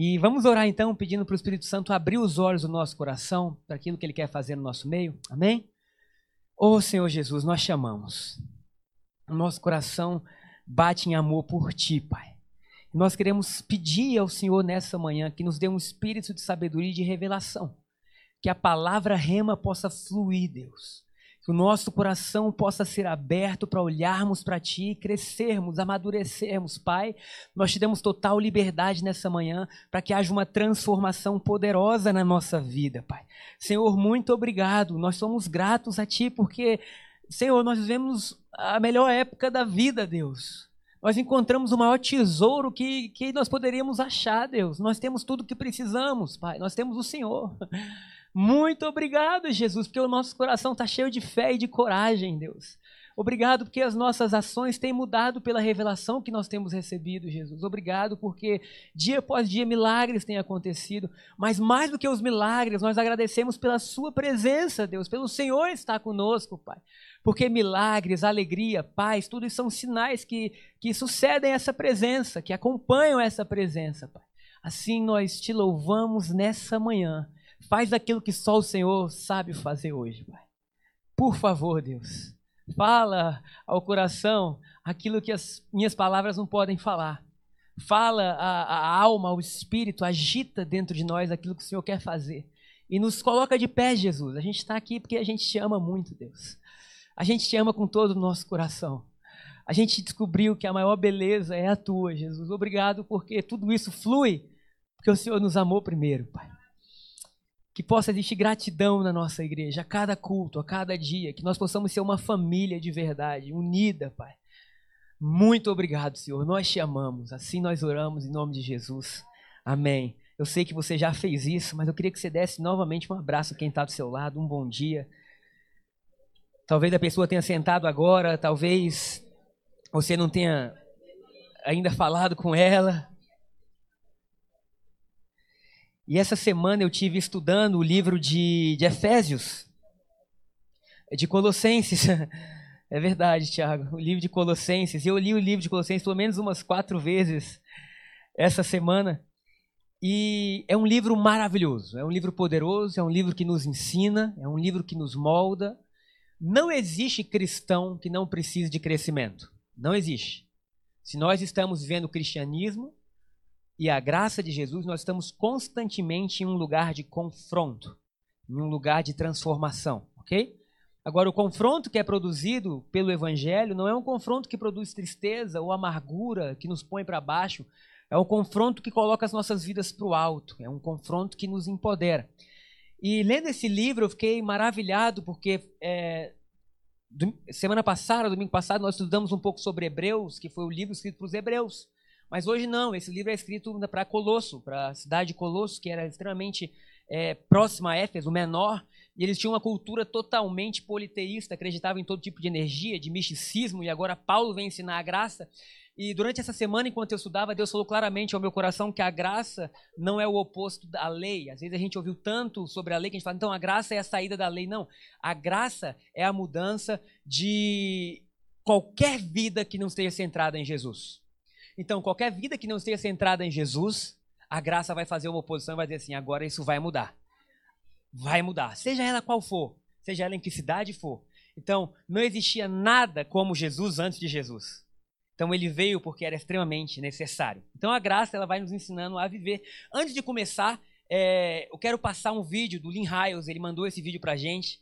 E vamos orar então, pedindo para o Espírito Santo abrir os olhos do nosso coração para aquilo que ele quer fazer no nosso meio. Amém? Ô oh, Senhor Jesus, nós chamamos. O nosso coração bate em amor por Ti, Pai. Nós queremos pedir ao Senhor nessa manhã que nos dê um espírito de sabedoria e de revelação. Que a palavra rema possa fluir, Deus que o nosso coração possa ser aberto para olharmos para Ti, crescermos, amadurecermos, Pai. Nós te damos total liberdade nessa manhã para que haja uma transformação poderosa na nossa vida, Pai. Senhor, muito obrigado. Nós somos gratos a Ti porque, Senhor, nós vivemos a melhor época da vida, Deus. Nós encontramos o maior tesouro que, que nós poderíamos achar, Deus. Nós temos tudo o que precisamos, Pai. Nós temos o Senhor. Muito obrigado, Jesus, porque o nosso coração está cheio de fé e de coragem, Deus. Obrigado porque as nossas ações têm mudado pela revelação que nós temos recebido, Jesus. Obrigado porque dia após dia milagres têm acontecido. Mas mais do que os milagres, nós agradecemos pela Sua presença, Deus, pelo Senhor estar conosco, Pai. Porque milagres, alegria, paz, tudo isso são sinais que, que sucedem essa presença, que acompanham essa presença, Pai. Assim nós te louvamos nessa manhã Faz aquilo que só o Senhor sabe fazer hoje, Pai. Por favor, Deus. Fala ao coração aquilo que as minhas palavras não podem falar. Fala a, a alma, o espírito, agita dentro de nós aquilo que o Senhor quer fazer. E nos coloca de pé, Jesus. A gente está aqui porque a gente te ama muito, Deus. A gente te ama com todo o nosso coração. A gente descobriu que a maior beleza é a tua, Jesus. Obrigado porque tudo isso flui porque o Senhor nos amou primeiro, Pai que possa existir gratidão na nossa igreja, a cada culto, a cada dia, que nós possamos ser uma família de verdade, unida, Pai. Muito obrigado, Senhor. Nós te amamos. Assim nós oramos em nome de Jesus. Amém. Eu sei que você já fez isso, mas eu queria que você desse novamente um abraço a quem está do seu lado, um bom dia. Talvez a pessoa tenha sentado agora, talvez você não tenha ainda falado com ela. E essa semana eu tive estudando o livro de, de Efésios, de Colossenses. É verdade, Tiago, o livro de Colossenses. Eu li o livro de Colossenses pelo menos umas quatro vezes essa semana. E é um livro maravilhoso, é um livro poderoso, é um livro que nos ensina, é um livro que nos molda. Não existe cristão que não precise de crescimento. Não existe. Se nós estamos vivendo o cristianismo, e a graça de Jesus, nós estamos constantemente em um lugar de confronto, em um lugar de transformação, ok? Agora, o confronto que é produzido pelo Evangelho não é um confronto que produz tristeza ou amargura, que nos põe para baixo. É um confronto que coloca as nossas vidas para o alto. É um confronto que nos empodera. E lendo esse livro, eu fiquei maravilhado, porque é, semana passada, domingo passado, nós estudamos um pouco sobre Hebreus, que foi o livro escrito para os Hebreus. Mas hoje não, esse livro é escrito para Colosso, para a cidade de Colosso, que era extremamente é, próxima a Éfeso, menor, e eles tinham uma cultura totalmente politeísta, acreditavam em todo tipo de energia, de misticismo, e agora Paulo vem ensinar a graça. E durante essa semana, enquanto eu estudava, Deus falou claramente ao meu coração que a graça não é o oposto da lei. Às vezes a gente ouviu tanto sobre a lei que a gente fala, então a graça é a saída da lei. Não, a graça é a mudança de qualquer vida que não esteja centrada em Jesus. Então, qualquer vida que não esteja centrada em Jesus, a graça vai fazer uma oposição e vai dizer assim: agora isso vai mudar. Vai mudar. Seja ela qual for, seja ela em que cidade for. Então, não existia nada como Jesus antes de Jesus. Então, ele veio porque era extremamente necessário. Então, a graça ela vai nos ensinando a viver. Antes de começar, é, eu quero passar um vídeo do Lin Hiles. Ele mandou esse vídeo pra gente.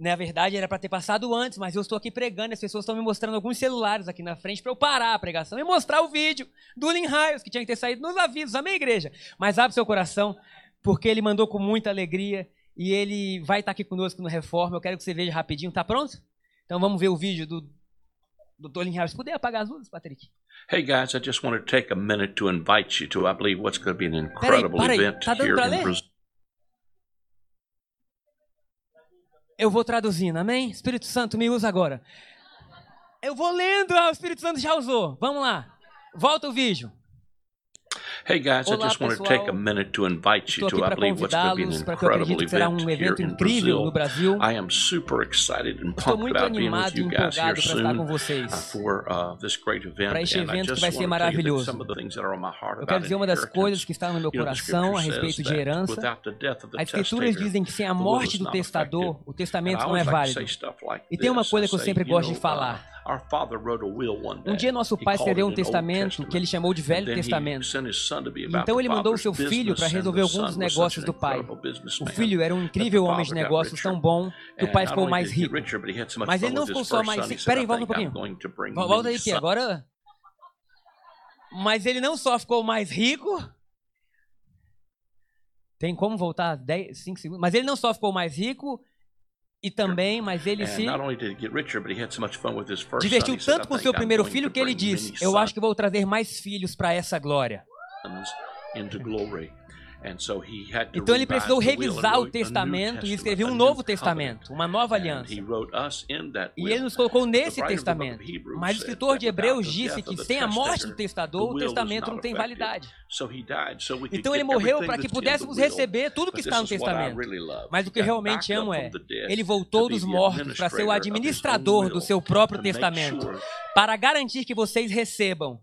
Na verdade, era para ter passado antes, mas eu estou aqui pregando, as pessoas estão me mostrando alguns celulares aqui na frente para eu parar a pregação e mostrar o vídeo do Lin Raios, que tinha que ter saído nos avisos, amém, igreja? Mas abre seu coração, porque ele mandou com muita alegria e ele vai estar aqui conosco no Reforma. Eu quero que você veja rapidinho, tá pronto? Então vamos ver o vídeo do Dr. Lin Harris. Poder apagar as luzes, Patrick? Hey guys, I just want to take a minute to invite you to, I believe, what's going to be an incredible Peraí, event tá here in Brazil. Eu vou traduzindo, amém? Espírito Santo, me usa agora. Eu vou lendo, ah, o Espírito Santo já usou. Vamos lá. Volta o vídeo. Hey guys, Olá, I just want to take a minute to invite you to, I believe, what's going to be an incredible event um here in Brazil. Brasil. I am super excited and pumped about being with you guys here soon uh, for uh, this great event. And I just want to tell some of the things that are on my heart Eu quero dizer uma das coisas que está no meu You know, the coração a scripture respeito says de herança. without the death of the As escrituras testator, dizem que sem a morte is do testador, o testamento não always é válido. E tem uma coisa que eu sempre gosto de falar. Our father wrote a will one Um day. dia nosso pai escreveu um testamento que ele chamou de Velho Testamento. Então ele mandou o seu filho para resolver alguns dos negócios do pai. O filho era um incrível homem de negócios tão bom que o pai ficou mais rico. Mas ele não ficou só mais rico. Peraí, "I volta um pouquinho. Volta aí que sons." agora. Mas ele não só ficou mais rico. Tem como voltar 10, 5 segundos? Mas ele não só ficou mais rico e também, mas ele se divertiu tanto "I com seu I'm primeiro filho que ele disse: Eu acho que vou trazer mais filhos para essa glória. Into glory." And so he had to Então ele precisou the will and revisar o testamento e a um novo testamento, uma nova aliança. E ele nos colocou nesse testamento. Mas o escritor de Hebreus disse que sem a morte do testador, o testamento não tem validade. Então ele morreu para que pudéssemos receber tudo que está no testamento. Mas o que Got realmente amo é, ele to voltou dos mortos para ser o administrador do seu próprio testamento, para garantir que vocês recebam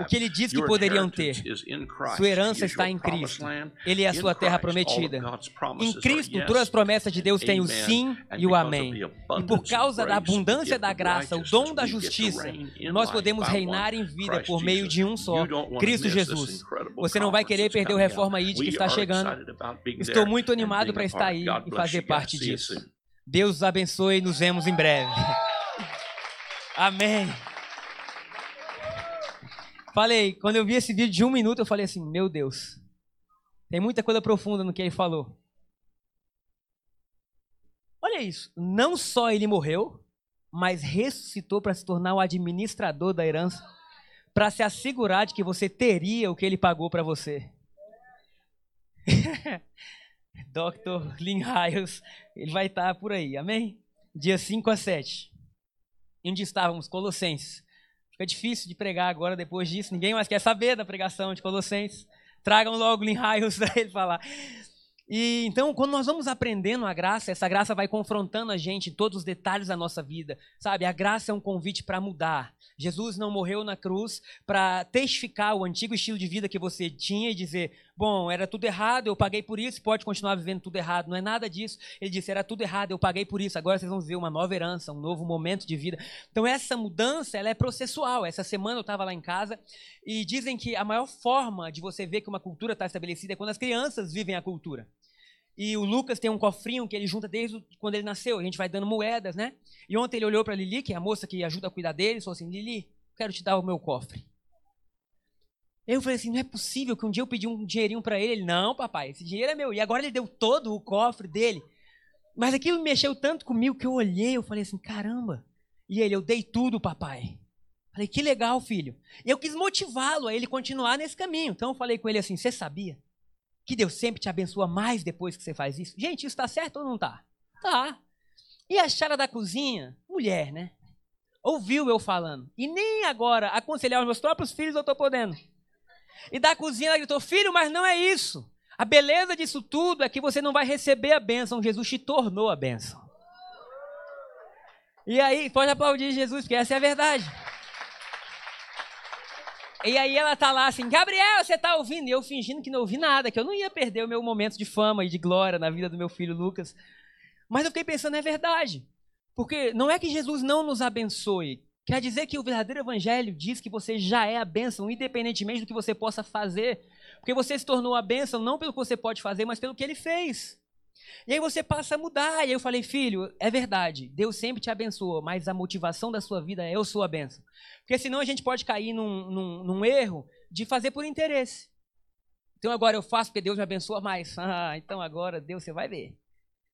o que ele disse que poderiam ter. Sua herança Está em Cristo. Ele é a sua terra prometida. Em Cristo, todas as promessas de Deus têm o sim e o amém. E por causa da abundância da graça, o dom da justiça, nós podemos reinar em vida por meio de um só, Cristo Jesus. Você não vai querer perder o. Reforma ID que está chegando. Estou muito animado para estar aí e fazer parte disso. Deus os abençoe e nos vemos em breve. Amém. Falei, quando eu vi esse vídeo de um minuto, eu falei assim: Meu Deus, tem muita coisa profunda no que ele falou. Olha isso. Não só ele morreu, mas ressuscitou para se tornar o administrador da herança, para se assegurar de que você teria o que ele pagou para você. Dr. Lynn Hiles, ele vai estar por aí, amém? Dia 5 a 7. Onde estávamos? Colossenses. Fica difícil de pregar agora depois disso, ninguém mais quer saber da pregação de Colossenses. Tragam logo Hiles para ele falar. E então, quando nós vamos aprendendo a graça, essa graça vai confrontando a gente em todos os detalhes da nossa vida, sabe? A graça é um convite para mudar. Jesus não morreu na cruz para testificar o antigo estilo de vida que você tinha e dizer: bom, era tudo errado, eu paguei por isso, pode continuar vivendo tudo errado. Não é nada disso. Ele disse: era tudo errado, eu paguei por isso. Agora vocês vão viver uma nova herança, um novo momento de vida. Então, essa mudança ela é processual. Essa semana eu estava lá em casa e dizem que a maior forma de você ver que uma cultura está estabelecida é quando as crianças vivem a cultura. E o Lucas tem um cofrinho que ele junta desde quando ele nasceu. A gente vai dando moedas, né? E ontem ele olhou para Lili, que é a moça que ajuda a cuidar dele, e falou assim: Lili, quero te dar o meu cofre. Eu falei assim: não é possível que um dia eu pedi um dinheirinho para ele. Ele, não, papai, esse dinheiro é meu. E agora ele deu todo o cofre dele. Mas aquilo mexeu tanto comigo que eu olhei, eu falei assim: caramba. E ele, eu dei tudo, papai. Falei, que legal, filho. E eu quis motivá-lo a ele continuar nesse caminho. Então eu falei com ele assim: você sabia? que Deus sempre te abençoa mais depois que você faz isso? Gente, isso está certo ou não está? Tá. E a Chara da cozinha? Mulher, né? Ouviu eu falando. E nem agora aconselhar os meus próprios filhos eu estou podendo. E da cozinha ela gritou: Filho, mas não é isso. A beleza disso tudo é que você não vai receber a bênção. Jesus te tornou a bênção. E aí, pode aplaudir Jesus, porque essa é a verdade. E aí ela tá lá assim, Gabriel, você tá ouvindo? E eu fingindo que não ouvi nada, que eu não ia perder o meu momento de fama e de glória na vida do meu filho Lucas. Mas eu fiquei pensando, é verdade. Porque não é que Jesus não nos abençoe. Quer dizer que o verdadeiro evangelho diz que você já é a bênção, independentemente do que você possa fazer. Porque você se tornou a bênção não pelo que você pode fazer, mas pelo que ele fez. E aí você passa a mudar. E aí eu falei, filho, é verdade, Deus sempre te abençoa, mas a motivação da sua vida é eu sou a bênção. Porque senão a gente pode cair num, num, num erro de fazer por interesse. Então agora eu faço porque Deus me abençoa mais. Ah, então agora Deus você vai ver.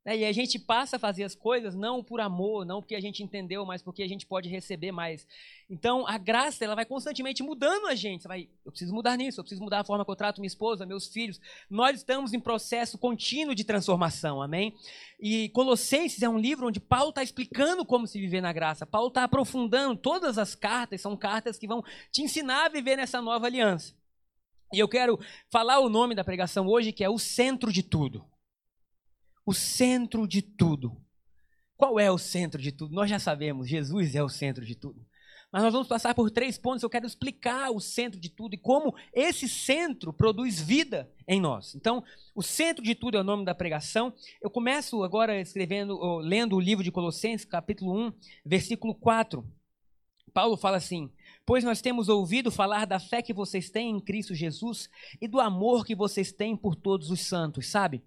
E a gente passa a fazer as coisas não por amor, não porque a gente entendeu, mas porque a gente pode receber mais. Então a graça ela vai constantemente mudando a gente. Você vai, eu preciso mudar nisso, eu preciso mudar a forma que eu trato minha esposa, meus filhos. Nós estamos em processo contínuo de transformação, amém? E Colossenses é um livro onde Paulo está explicando como se viver na graça. Paulo está aprofundando todas as cartas, são cartas que vão te ensinar a viver nessa nova aliança. E eu quero falar o nome da pregação hoje, que é o centro de tudo. O centro de tudo. Qual é o centro de tudo? Nós já sabemos, Jesus é o centro de tudo. Mas nós vamos passar por três pontos. Eu quero explicar o centro de tudo e como esse centro produz vida em nós. Então, o centro de tudo é o nome da pregação. Eu começo agora escrevendo, lendo o livro de Colossenses, capítulo 1, versículo 4. Paulo fala assim: Pois nós temos ouvido falar da fé que vocês têm em Cristo Jesus e do amor que vocês têm por todos os santos, sabe?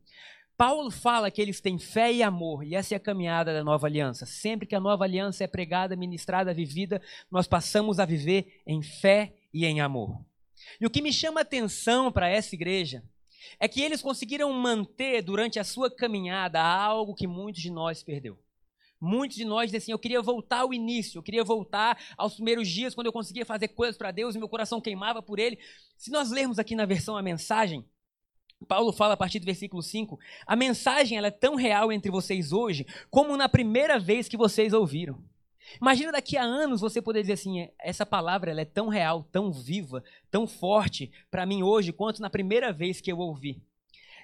Paulo fala que eles têm fé e amor, e essa é a caminhada da nova aliança. Sempre que a nova aliança é pregada, ministrada, vivida, nós passamos a viver em fé e em amor. E o que me chama atenção para essa igreja é que eles conseguiram manter durante a sua caminhada algo que muitos de nós perdeu. Muitos de nós dizem assim: eu queria voltar ao início, eu queria voltar aos primeiros dias, quando eu conseguia fazer coisas para Deus e meu coração queimava por Ele. Se nós lermos aqui na versão a mensagem, Paulo fala a partir do versículo 5: a mensagem é tão real entre vocês hoje como na primeira vez que vocês ouviram. Imagina daqui a anos você poder dizer assim: essa palavra ela é tão real, tão viva, tão forte para mim hoje quanto na primeira vez que eu ouvi.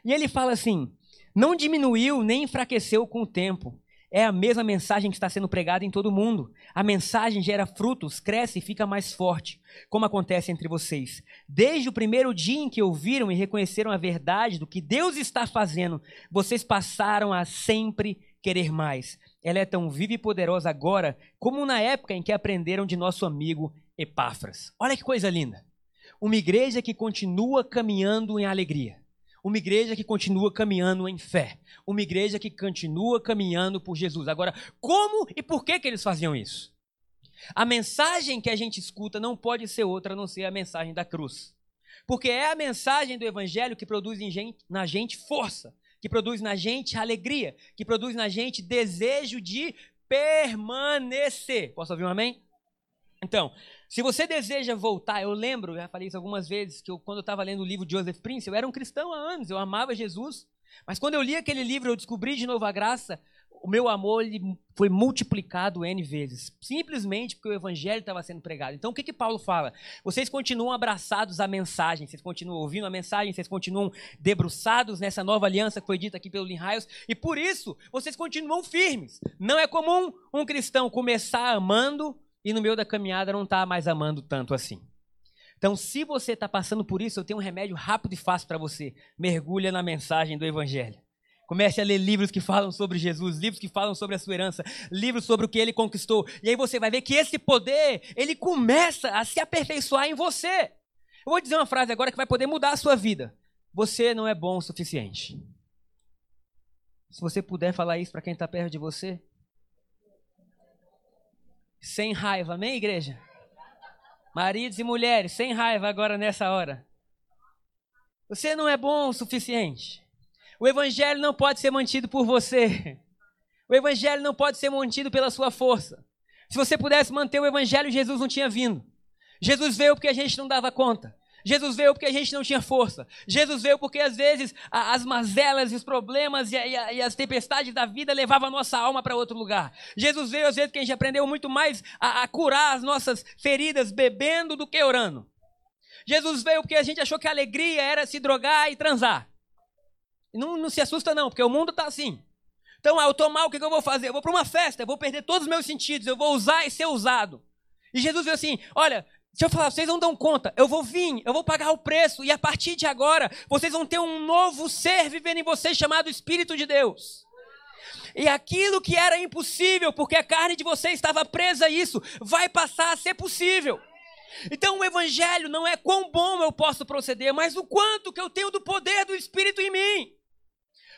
E ele fala assim: não diminuiu nem enfraqueceu com o tempo. É a mesma mensagem que está sendo pregada em todo mundo. A mensagem gera frutos, cresce e fica mais forte, como acontece entre vocês. Desde o primeiro dia em que ouviram e reconheceram a verdade do que Deus está fazendo, vocês passaram a sempre querer mais. Ela é tão viva e poderosa agora, como na época em que aprenderam de nosso amigo Epáfras. Olha que coisa linda! Uma igreja que continua caminhando em alegria uma igreja que continua caminhando em fé. Uma igreja que continua caminhando por Jesus. Agora, como e por que, que eles faziam isso? A mensagem que a gente escuta não pode ser outra a não ser a mensagem da cruz. Porque é a mensagem do Evangelho que produz gente, na gente força, que produz na gente alegria, que produz na gente desejo de permanecer. Posso ouvir um amém? Então, se você deseja voltar, eu lembro, já falei isso algumas vezes, que eu, quando eu estava lendo o livro de Joseph Prince, eu era um cristão há anos, eu amava Jesus, mas quando eu li aquele livro, eu descobri de novo a graça, o meu amor foi multiplicado N vezes, simplesmente porque o evangelho estava sendo pregado. Então o que, que Paulo fala? Vocês continuam abraçados à mensagem, vocês continuam ouvindo a mensagem, vocês continuam debruçados nessa nova aliança que foi dita aqui pelo Lin Hiles, e por isso vocês continuam firmes. Não é comum um cristão começar amando e no meio da caminhada não está mais amando tanto assim. Então, se você está passando por isso, eu tenho um remédio rápido e fácil para você. Mergulha na mensagem do Evangelho. Comece a ler livros que falam sobre Jesus, livros que falam sobre a sua herança, livros sobre o que ele conquistou. E aí você vai ver que esse poder, ele começa a se aperfeiçoar em você. Eu vou dizer uma frase agora que vai poder mudar a sua vida. Você não é bom o suficiente. Se você puder falar isso para quem está perto de você, sem raiva, amém, igreja? Maridos e mulheres, sem raiva agora nessa hora. Você não é bom o suficiente. O evangelho não pode ser mantido por você. O evangelho não pode ser mantido pela sua força. Se você pudesse manter o evangelho, Jesus não tinha vindo. Jesus veio porque a gente não dava conta. Jesus veio porque a gente não tinha força. Jesus veio porque às vezes as mazelas, os problemas e, e, e as tempestades da vida levavam a nossa alma para outro lugar. Jesus veio às vezes porque a gente aprendeu muito mais a, curar as nossas feridas bebendo do que orando. Jesus veio porque a gente achou que a alegria era se drogar e transar. Não, não se assusta não, porque o mundo está assim. Então, ao tomar, o que, que eu vou fazer? Eu vou para uma festa, eu vou perder todos os meus sentidos, eu vou usar e ser usado. E Jesus veio assim: olha, Deixa eu falar, vocês não dão conta. Eu vou vir, eu vou pagar o preço, e a partir de agora, vocês vão ter um novo ser vivendo em vocês chamado Espírito de Deus. E aquilo que era impossível, porque a carne de vocês estava presa a isso, vai passar a ser possível. Então o evangelho não é quão bom eu posso proceder, mas o quanto que eu tenho do poder do Espírito em mim.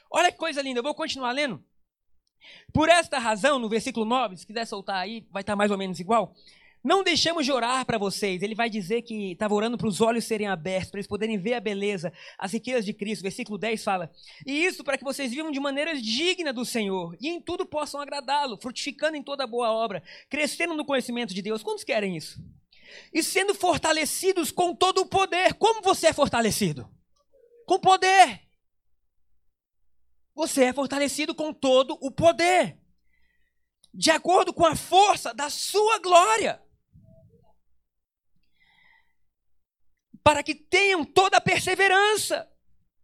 Olha que coisa linda, eu vou continuar lendo. Por esta razão, no versículo 9, se quiser soltar aí, vai estar mais ou menos igual. Não deixamos de orar para vocês. Ele vai dizer que estava orando para os olhos serem abertos, para eles poderem ver a beleza, as riquezas de Cristo. Versículo 10 fala: E isso para que vocês vivam de maneira digna do Senhor e em tudo possam agradá-lo, frutificando em toda boa obra, crescendo no conhecimento de Deus. Quantos querem isso? E sendo fortalecidos com todo o poder. Como você é fortalecido? Com poder. Você é fortalecido com todo o poder. De acordo com a força da sua glória. Para que tenham toda a perseverança.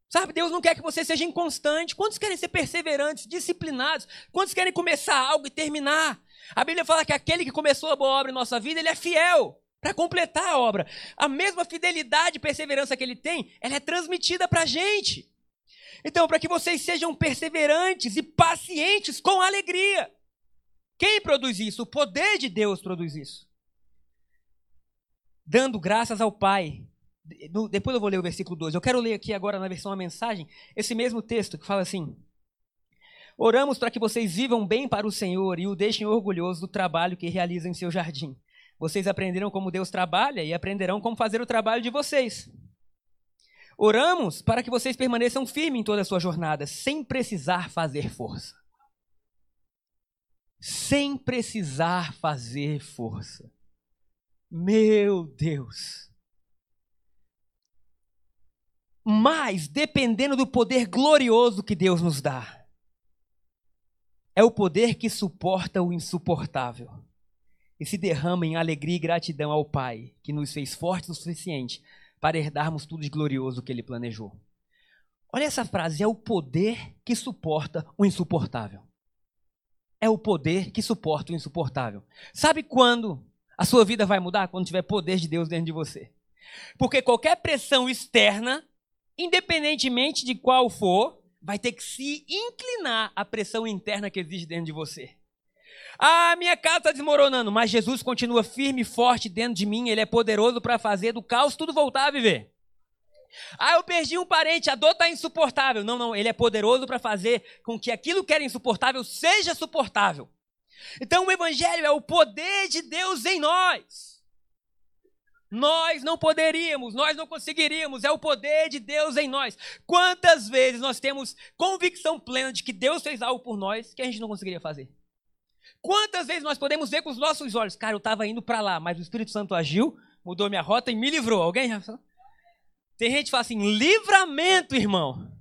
Sabe, Deus não quer que você seja inconstante. Quantos querem ser perseverantes, disciplinados? Quantos querem começar algo e terminar? A Bíblia fala que aquele que começou a boa obra em nossa vida, ele é fiel para completar a obra. A mesma fidelidade e perseverança que ele tem, ela é transmitida para a gente. Então, para que vocês sejam perseverantes e pacientes com alegria. Quem produz isso? O poder de Deus produz isso. Dando graças ao Pai. Depois eu vou ler o versículo 12. Eu quero ler aqui agora na versão a mensagem esse mesmo texto que fala assim: Oramos para que vocês vivam bem para o Senhor e o deixem orgulhoso do trabalho que realizam em seu jardim. Vocês aprenderam como Deus trabalha e aprenderão como fazer o trabalho de vocês. Oramos para que vocês permaneçam firmes em toda a sua jornada, sem precisar fazer força. Sem precisar fazer força. Meu Deus. Mas dependendo do poder glorioso que Deus nos dá. É o poder que suporta o insuportável e se derrama em alegria e gratidão ao Pai, que nos fez fortes o suficiente para herdarmos tudo de glorioso que ele planejou. Olha essa frase, é o poder que suporta o insuportável. É o poder que suporta o insuportável. Sabe quando a sua vida vai mudar? Quando tiver poder de Deus dentro de você. Porque qualquer pressão externa, independentemente de qual for, vai ter que se inclinar à pressão interna que existe dentro de você. Ah, minha casa está desmoronando, mas Jesus continua firme e forte dentro de mim. Ele é poderoso para fazer do caos tudo voltar a viver. Ah, eu perdi um parente, a dor está insuportável. Não, não, ele é poderoso para fazer com que aquilo que era insuportável seja suportável. Então o Evangelho é o poder de Deus em nós. Nós não poderíamos, nós não conseguiríamos, é o poder de Deus em nós. Quantas vezes nós temos convicção plena de que Deus fez algo por nós que a gente não conseguiria fazer? Quantas vezes nós podemos ver com os nossos olhos, cara, eu estava indo para lá, mas o Espírito Santo agiu, mudou minha rota e me livrou. Alguém já falou? Tem gente que fala assim, livramento, irmão.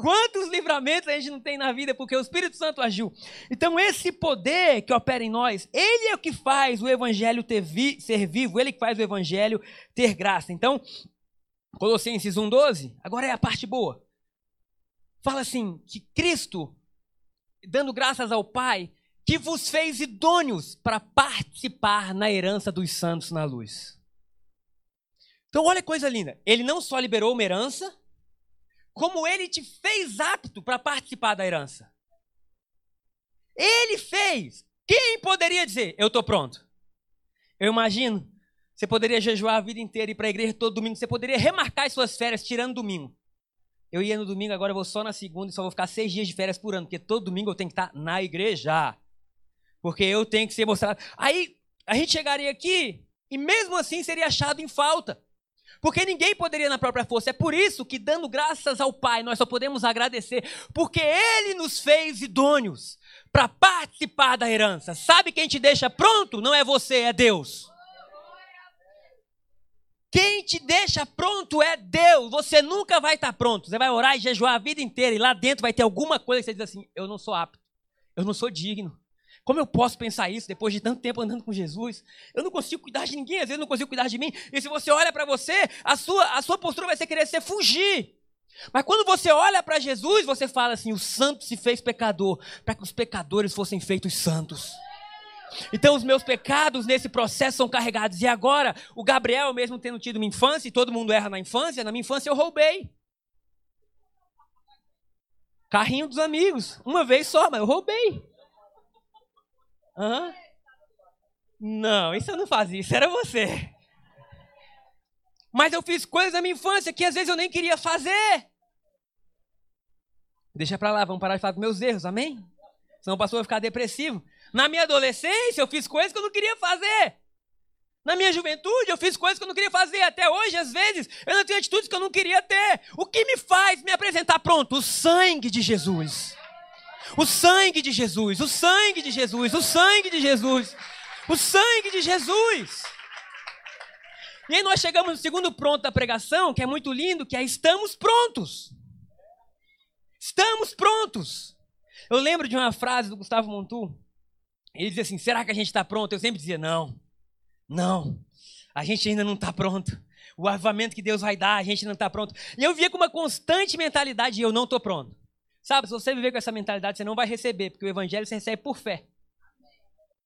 Quantos livramentos a gente não tem na vida porque o Espírito Santo agiu? Então, esse poder que opera em nós, ele é o que faz o Evangelho vi, ser vivo, ele que faz o Evangelho ter graça. Então, Colossenses 1,12, agora é a parte boa. Fala assim: que Cristo, dando graças ao Pai, que vos fez idôneos para participar na herança dos santos na luz. Então, olha que coisa linda. Ele não só liberou uma herança, como ele te fez apto para participar da herança. Ele fez. Quem poderia dizer, eu estou pronto? Eu imagino, você poderia jejuar a vida inteira e ir para a igreja todo domingo, você poderia remarcar as suas férias tirando domingo. Eu ia no domingo, agora eu vou só na segunda e só vou ficar seis dias de férias por ano, porque todo domingo eu tenho que estar na igreja. Porque eu tenho que ser mostrado. Aí a gente chegaria aqui e mesmo assim seria achado em falta. Porque ninguém poderia na própria força. É por isso que, dando graças ao Pai, nós só podemos agradecer. Porque Ele nos fez idôneos para participar da herança. Sabe quem te deixa pronto? Não é você, é Deus. Quem te deixa pronto é Deus. Você nunca vai estar pronto. Você vai orar e jejuar a vida inteira. E lá dentro vai ter alguma coisa que você diz assim: Eu não sou apto. Eu não sou digno. Como eu posso pensar isso depois de tanto tempo andando com Jesus? Eu não consigo cuidar de ninguém, às vezes não consigo cuidar de mim. E se você olha para você, a sua, a sua postura vai ser querer ser fugir. Mas quando você olha para Jesus, você fala assim: o santo se fez pecador, para que os pecadores fossem feitos santos. Então os meus pecados nesse processo são carregados. E agora, o Gabriel, mesmo tendo tido uma infância, e todo mundo erra na infância, na minha infância eu roubei. Carrinho dos amigos, uma vez só, mas eu roubei. Hã? Não, isso eu não fazia, isso era você. Mas eu fiz coisas na minha infância que às vezes eu nem queria fazer. Deixa pra lá, vamos parar de falar com meus erros, amém? Senão o pastor vai ficar depressivo. Na minha adolescência, eu fiz coisas que eu não queria fazer. Na minha juventude, eu fiz coisas que eu não queria fazer. Até hoje, às vezes, eu não tenho atitudes que eu não queria ter. O que me faz me apresentar pronto? O sangue de Jesus. O sangue de Jesus, o sangue de Jesus, o sangue de Jesus, o sangue de Jesus. E aí nós chegamos no segundo pronto da pregação, que é muito lindo, que é estamos prontos. Estamos prontos. Eu lembro de uma frase do Gustavo Montu. Ele dizia assim: será que a gente está pronto? Eu sempre dizia: não, não, a gente ainda não está pronto. o avivamento que Deus vai dar, a gente não está pronto. E eu via com uma constante mentalidade, eu não estou pronto. Sabe, se você viver com essa mentalidade, você não vai receber, porque o evangelho você recebe por fé.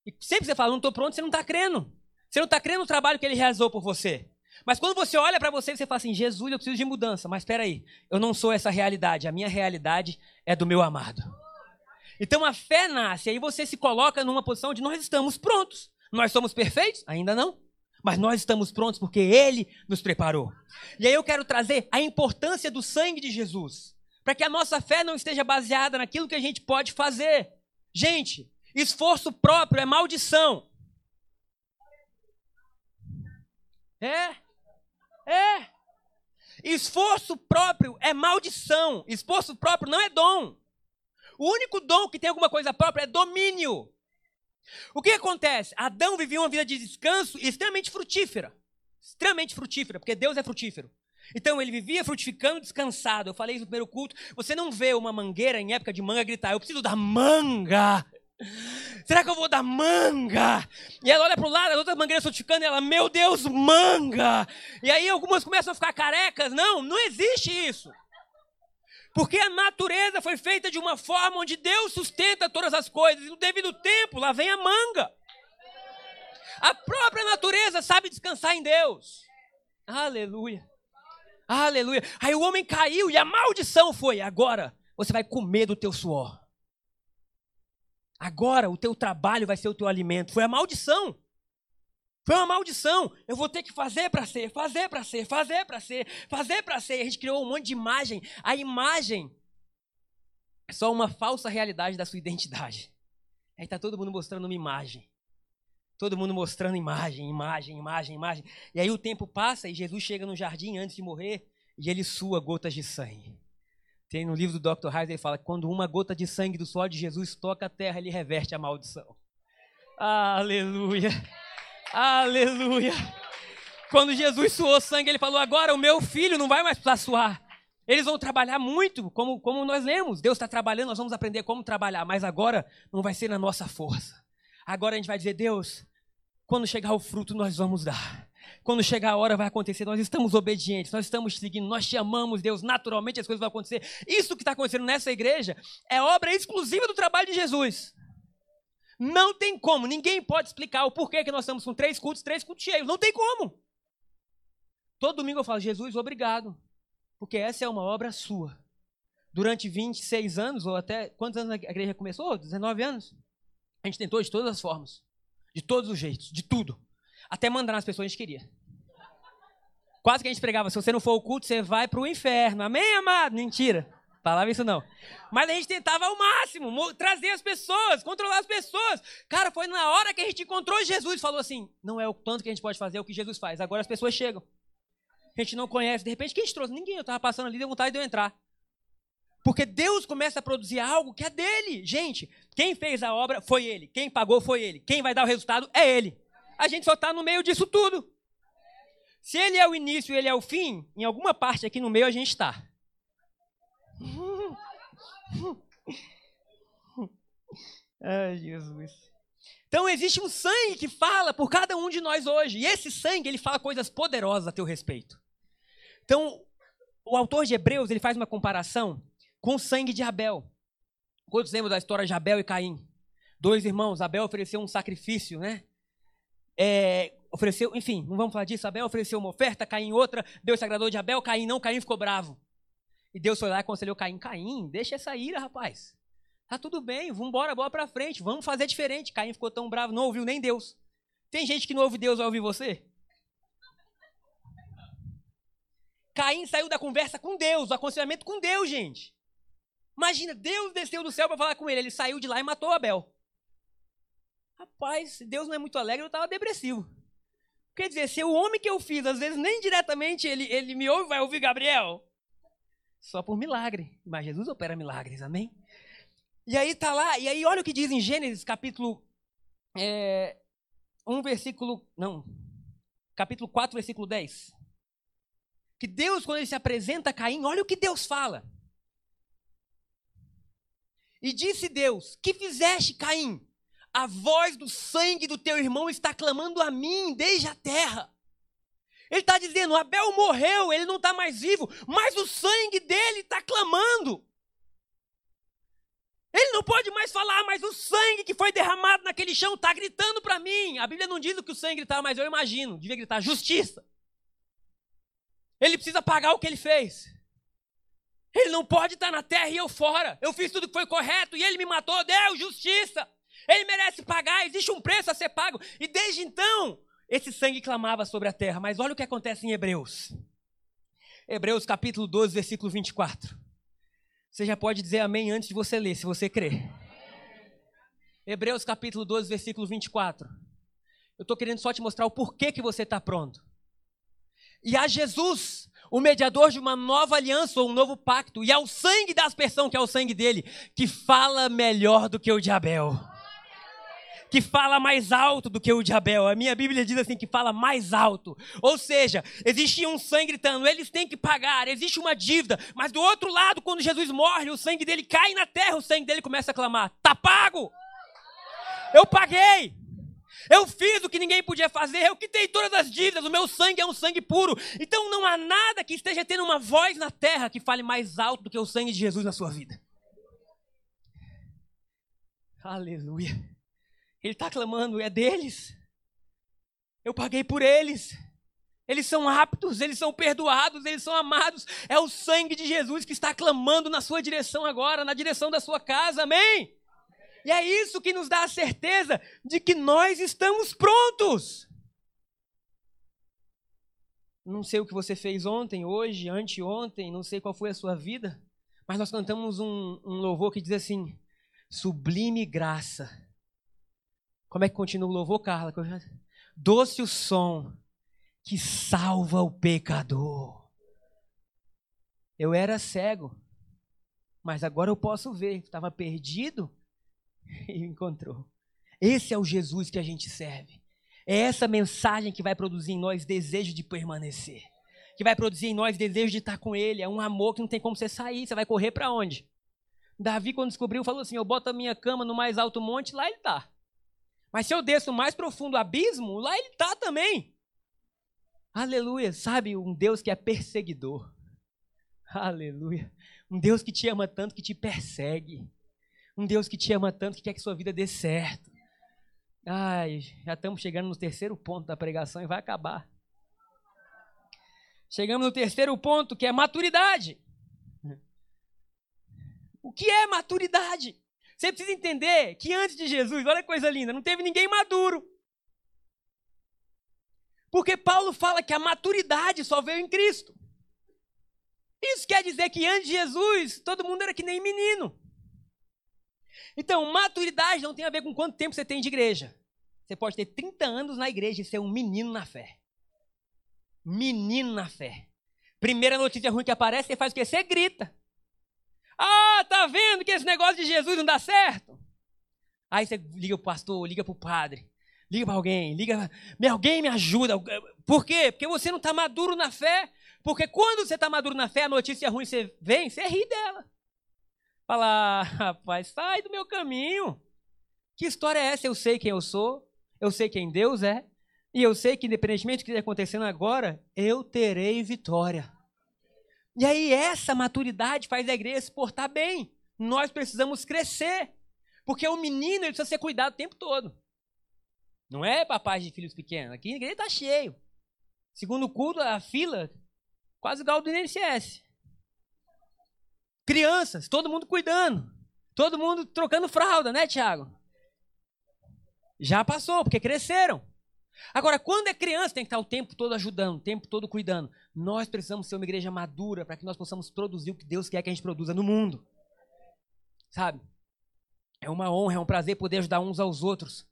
E sempre você fala, não estou pronto, você não está crendo. Você não está crendo no trabalho que ele realizou por você. Mas quando você olha para você, você fala assim: Jesus, eu preciso de mudança. Mas espera aí, eu não sou essa realidade. A minha realidade é do meu amado. Então a fé nasce, aí você se coloca numa posição onde nós estamos prontos. Nós somos perfeitos? Ainda não. Mas nós estamos prontos porque Ele nos preparou. E aí eu quero trazer a importância do sangue de Jesus. Para que a nossa fé não esteja baseada naquilo que a gente pode fazer. Gente, esforço próprio é maldição. É. É. Esforço próprio é maldição. Esforço próprio não é dom. O único dom que tem alguma coisa própria é domínio. O que acontece? Adão vivia uma vida de descanso extremamente frutífera. Extremamente frutífera, porque Deus é frutífero. Então ele vivia frutificando, descansado. Eu falei isso no primeiro culto. Você não vê uma mangueira em época de manga gritar: Eu preciso da manga. Será que eu vou dar manga? E ela olha para o lado, as outras mangueiras frutificando, e ela, meu Deus, manga! E aí algumas começam a ficar carecas. Não, não existe isso. Porque a natureza foi feita de uma forma onde Deus sustenta todas as coisas. E no devido tempo, lá vem a manga. A própria natureza sabe descansar em Deus. Aleluia. Aleluia. Aí o homem caiu e a maldição foi: agora você vai comer do teu suor. Agora o teu trabalho vai ser o teu alimento. Foi a maldição. Foi uma maldição. Eu vou ter que fazer para ser, fazer para ser, fazer para ser, fazer para ser. A gente criou um monte de imagem. A imagem é só uma falsa realidade da sua identidade. Aí está todo mundo mostrando uma imagem. Todo mundo mostrando imagem, imagem, imagem, imagem. E aí o tempo passa e Jesus chega no jardim antes de morrer e ele sua gotas de sangue. Tem no livro do Dr. Heiser, ele fala que quando uma gota de sangue do suor de Jesus toca a terra, ele reverte a maldição. Aleluia. Aleluia. Quando Jesus suou sangue, ele falou: agora o meu filho não vai mais precisar suar. Eles vão trabalhar muito, como, como nós lemos. Deus está trabalhando, nós vamos aprender como trabalhar, mas agora não vai ser na nossa força. Agora a gente vai dizer: Deus, quando chegar o fruto, nós vamos dar. Quando chegar a hora vai acontecer, nós estamos obedientes, nós estamos seguindo, nós te amamos, Deus, naturalmente as coisas vão acontecer. Isso que está acontecendo nessa igreja é obra exclusiva do trabalho de Jesus. Não tem como, ninguém pode explicar o porquê que nós estamos com três cultos, três cultos cheios. Não tem como. Todo domingo eu falo, Jesus, obrigado, porque essa é uma obra sua. Durante 26 anos, ou até quantos anos a igreja começou? 19 anos? A gente tentou de todas as formas, de todos os jeitos, de tudo. Até mandar nas pessoas a gente queria. Quase que a gente pregava, se você não for ao culto, você vai para o inferno. Amém, amado? Mentira. Falava isso não. Mas a gente tentava ao máximo trazer as pessoas, controlar as pessoas. Cara, foi na hora que a gente encontrou Jesus e falou assim: não é o tanto que a gente pode fazer, é o que Jesus faz. Agora as pessoas chegam. A gente não conhece. De repente, quem te trouxe? Ninguém. Eu estava passando ali, deu vontade de eu entrar. Porque Deus começa a produzir algo que é dele. Gente, quem fez a obra foi ele. Quem pagou foi ele. Quem vai dar o resultado é ele. A gente só está no meio disso tudo. Se ele é o início e ele é o fim, em alguma parte aqui no meio a gente está. Ai, Jesus. Então existe um sangue que fala por cada um de nós hoje. E esse sangue, ele fala coisas poderosas a teu respeito. Então, o autor de Hebreus, ele faz uma comparação com sangue de Abel. Quantos lembram da história de Abel e Caim? Dois irmãos, Abel ofereceu um sacrifício, né? É, ofereceu, enfim, não vamos falar disso. Abel ofereceu uma oferta, Caim outra, Deus se agradou de Abel, Caim não, Caim ficou bravo. E Deus foi lá e aconselhou Caim: Caim, deixa essa ira, rapaz. Tá tudo bem, vamos embora, bola pra frente, vamos fazer diferente. Caim ficou tão bravo, não ouviu nem Deus. Tem gente que não ouve Deus, vai ouvir você? Caim saiu da conversa com Deus, do aconselhamento com Deus, gente. Imagina, Deus desceu do céu para falar com ele. Ele saiu de lá e matou Abel. Rapaz, se Deus não é muito alegre, eu estava depressivo. Quer dizer, se o homem que eu fiz, às vezes nem diretamente ele, ele me ouve, vai ouvir Gabriel só por milagre. Mas Jesus opera milagres, amém? E aí tá lá, e aí olha o que diz em Gênesis capítulo é, 1, versículo. Não. Capítulo 4, versículo 10. Que Deus, quando ele se apresenta a Caim, olha o que Deus fala. E disse Deus: Que fizeste, Caim? A voz do sangue do teu irmão está clamando a mim desde a terra. Ele está dizendo: Abel morreu, ele não está mais vivo, mas o sangue dele está clamando. Ele não pode mais falar, mas o sangue que foi derramado naquele chão está gritando para mim. A Bíblia não diz o que o sangue gritava, mas eu imagino, devia gritar justiça. Ele precisa pagar o que ele fez. Ele não pode estar na terra e eu fora. Eu fiz tudo que foi correto e ele me matou. Deus, justiça. Ele merece pagar, existe um preço a ser pago. E desde então, esse sangue clamava sobre a terra. Mas olha o que acontece em Hebreus. Hebreus capítulo 12, versículo 24. Você já pode dizer amém antes de você ler, se você crer. Hebreus capítulo 12, versículo 24. Eu estou querendo só te mostrar o porquê que você está pronto. E a Jesus, o mediador de uma nova aliança ou um novo pacto, e ao sangue da aspersão, que é o sangue dele, que fala melhor do que o de Abel. Que fala mais alto do que o de Abel. A minha Bíblia diz assim: que fala mais alto. Ou seja, existe um sangue gritando, eles têm que pagar, existe uma dívida. Mas do outro lado, quando Jesus morre, o sangue dele cai na terra, o sangue dele começa a clamar: tá pago! Eu paguei! Eu fiz o que ninguém podia fazer, eu quitei todas as dívidas, o meu sangue é um sangue puro. Então não há nada que esteja tendo uma voz na terra que fale mais alto do que o sangue de Jesus na sua vida. Aleluia. Ele está clamando, é deles. Eu paguei por eles. Eles são aptos, eles são perdoados, eles são amados. É o sangue de Jesus que está clamando na sua direção agora, na direção da sua casa, amém? E é isso que nos dá a certeza de que nós estamos prontos. Não sei o que você fez ontem, hoje, anteontem, não sei qual foi a sua vida, mas nós cantamos um, um louvor que diz assim: sublime graça. Como é que continua o louvor, Carla? Doce o som que salva o pecador. Eu era cego, mas agora eu posso ver. Estava perdido, e encontrou. Esse é o Jesus que a gente serve. É essa mensagem que vai produzir em nós desejo de permanecer. Que vai produzir em nós desejo de estar com Ele. É um amor que não tem como você sair. Você vai correr para onde? Davi, quando descobriu, falou assim: Eu boto a minha cama no mais alto monte, lá ele está. Mas se eu desço no mais profundo abismo, lá ele está também. Aleluia. Sabe, um Deus que é perseguidor. Aleluia. Um Deus que te ama tanto que te persegue. Um Deus que te ama tanto que quer que sua vida dê certo. Ai, já estamos chegando no terceiro ponto da pregação e vai acabar. Chegamos no terceiro ponto, que é maturidade. O que é maturidade? Você precisa entender que antes de Jesus, olha que coisa linda, não teve ninguém maduro. Porque Paulo fala que a maturidade só veio em Cristo. Isso quer dizer que antes de Jesus, todo mundo era que nem menino. Então, maturidade não tem a ver com quanto tempo você tem de igreja. Você pode ter 30 anos na igreja e ser um menino na fé. Menino na fé. Primeira notícia ruim que aparece, você faz o quê? Você grita. Ah, tá vendo que esse negócio de Jesus não dá certo? Aí você liga pro pastor, liga pro padre, liga para alguém, liga, alguém me ajuda. Por quê? Porque você não está maduro na fé. Porque quando você está maduro na fé, a notícia ruim você vem, você ri dela. Fala, ah, rapaz, sai do meu caminho. Que história é essa? Eu sei quem eu sou, eu sei quem Deus é, e eu sei que, independentemente do que esteja acontecendo agora, eu terei vitória. E aí, essa maturidade faz a igreja se portar bem. Nós precisamos crescer. Porque o menino ele precisa ser cuidado o tempo todo. Não é papai de filhos pequenos. Aqui a igreja está cheio. Segundo culto, a fila, quase igual do INSS. Crianças, todo mundo cuidando. Todo mundo trocando fralda, né, Tiago? Já passou, porque cresceram. Agora, quando é criança, tem que estar o tempo todo ajudando, o tempo todo cuidando. Nós precisamos ser uma igreja madura para que nós possamos produzir o que Deus quer que a gente produza no mundo. Sabe? É uma honra, é um prazer poder ajudar uns aos outros.